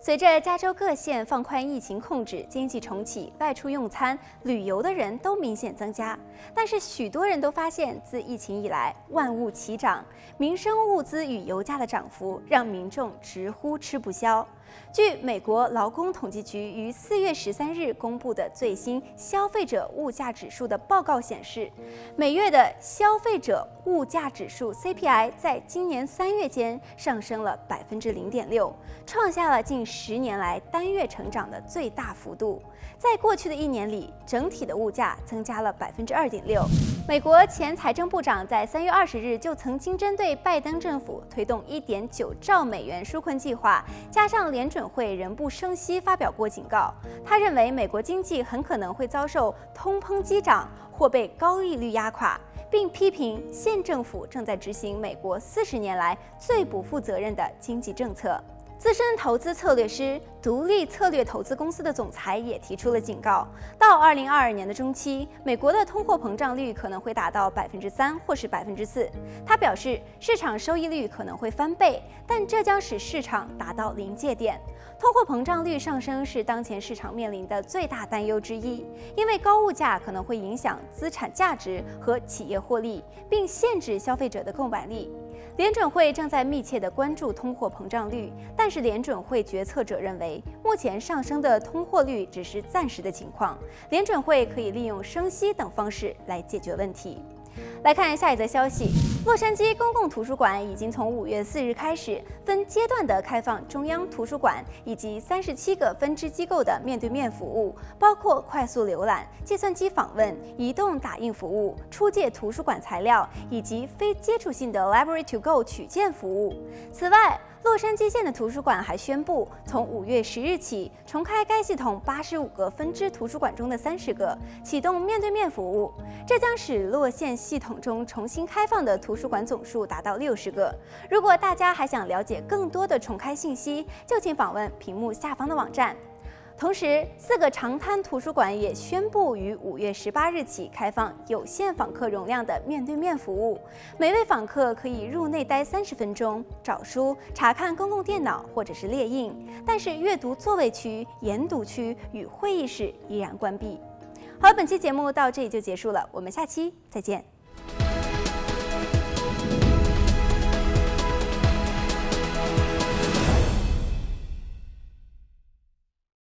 随着加州各县放宽疫情控制，经济重启，外出用餐、旅游的人都明显增加。但是，许多人都发现，自疫情以来，万物齐涨，民生物资与油价的涨幅让民众直呼吃不消。据美国劳工统计局于四月十三日公布的最新消费者物价指数的报告显示，每月的消费者物价指数 CPI 在今年三月间上升了百分之零点六，创下了近近十年来单月成长的最大幅度。在过去的一年里，整体的物价增加了百分之二点六。美国前财政部长在三月二十日就曾经针对拜登政府推动一点九兆美元纾困计划，加上联准会仍不升息，发表过警告。他认为美国经济很可能会遭受通膨激涨或被高利率压垮，并批评现政府正在执行美国四十年来最不负责任的经济政策。资深投资策略师、独立策略投资公司的总裁也提出了警告：到二零二二年的中期，美国的通货膨胀率可能会达到百分之三或是百分之四。他表示，市场收益率可能会翻倍，但这将使市场达到临界点。通货膨胀率上升是当前市场面临的最大担忧之一，因为高物价可能会影响资产价值和企业获利，并限制消费者的购买力。联准会正在密切的关注通货膨胀率，但是联准会决策者认为，目前上升的通货率只是暂时的情况，联准会可以利用升息等方式来解决问题。来看下一则消息：洛杉矶公共图书馆已经从五月四日开始分阶段的开放中央图书馆以及三十七个分支机构的面对面服务，包括快速浏览、计算机访问、移动打印服务、出借图书馆材料以及非接触性的 Library to Go 取件服务。此外，洛杉矶县的图书馆还宣布，从五月十日起重开该系统八十五个分支图书馆中的三十个，启动面对面服务。这将使洛县系统中重新开放的图图书馆总数达到六十个。如果大家还想了解更多的重开信息，就请访问屏幕下方的网站。同时，四个长滩图书馆也宣布于五月十八日起开放有限访客容量的面对面服务。每位访客可以入内待三十分钟，找书、查看公共电脑或者是列印。但是，阅读座位区、研读区与会议室依然关闭。好，本期节目到这里就结束了，我们下期再见。